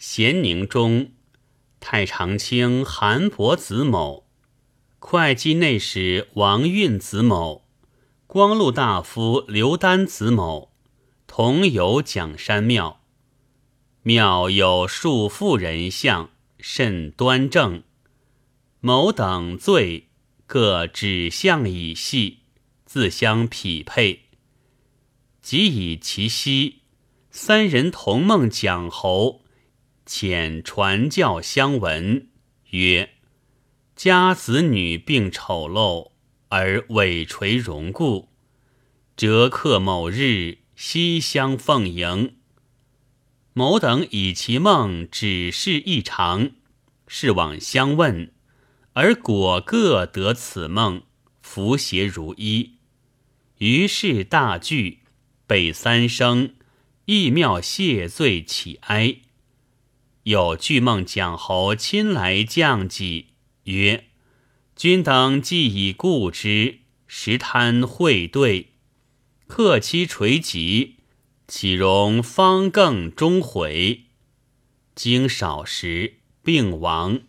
咸宁中，太常卿韩伯子某，会稽内史王运子某，光禄大夫刘丹子某，同游蒋山庙。庙有数妇人像，甚端正。某等罪各指向以系，自相匹配。即以其息，三人同梦蒋侯。遣传教相闻曰：“家子女病丑陋，而尾垂荣故，折客某日西相奉迎。”某等以其梦只是异常，是往相问，而果各得此梦，符谐如一。于是大惧，备三生，义庙谢罪起哀。有巨梦蒋侯亲来降计，曰：“君等既已固之，时贪会对，客期垂疾，岂容方更终悔？经少时，病亡。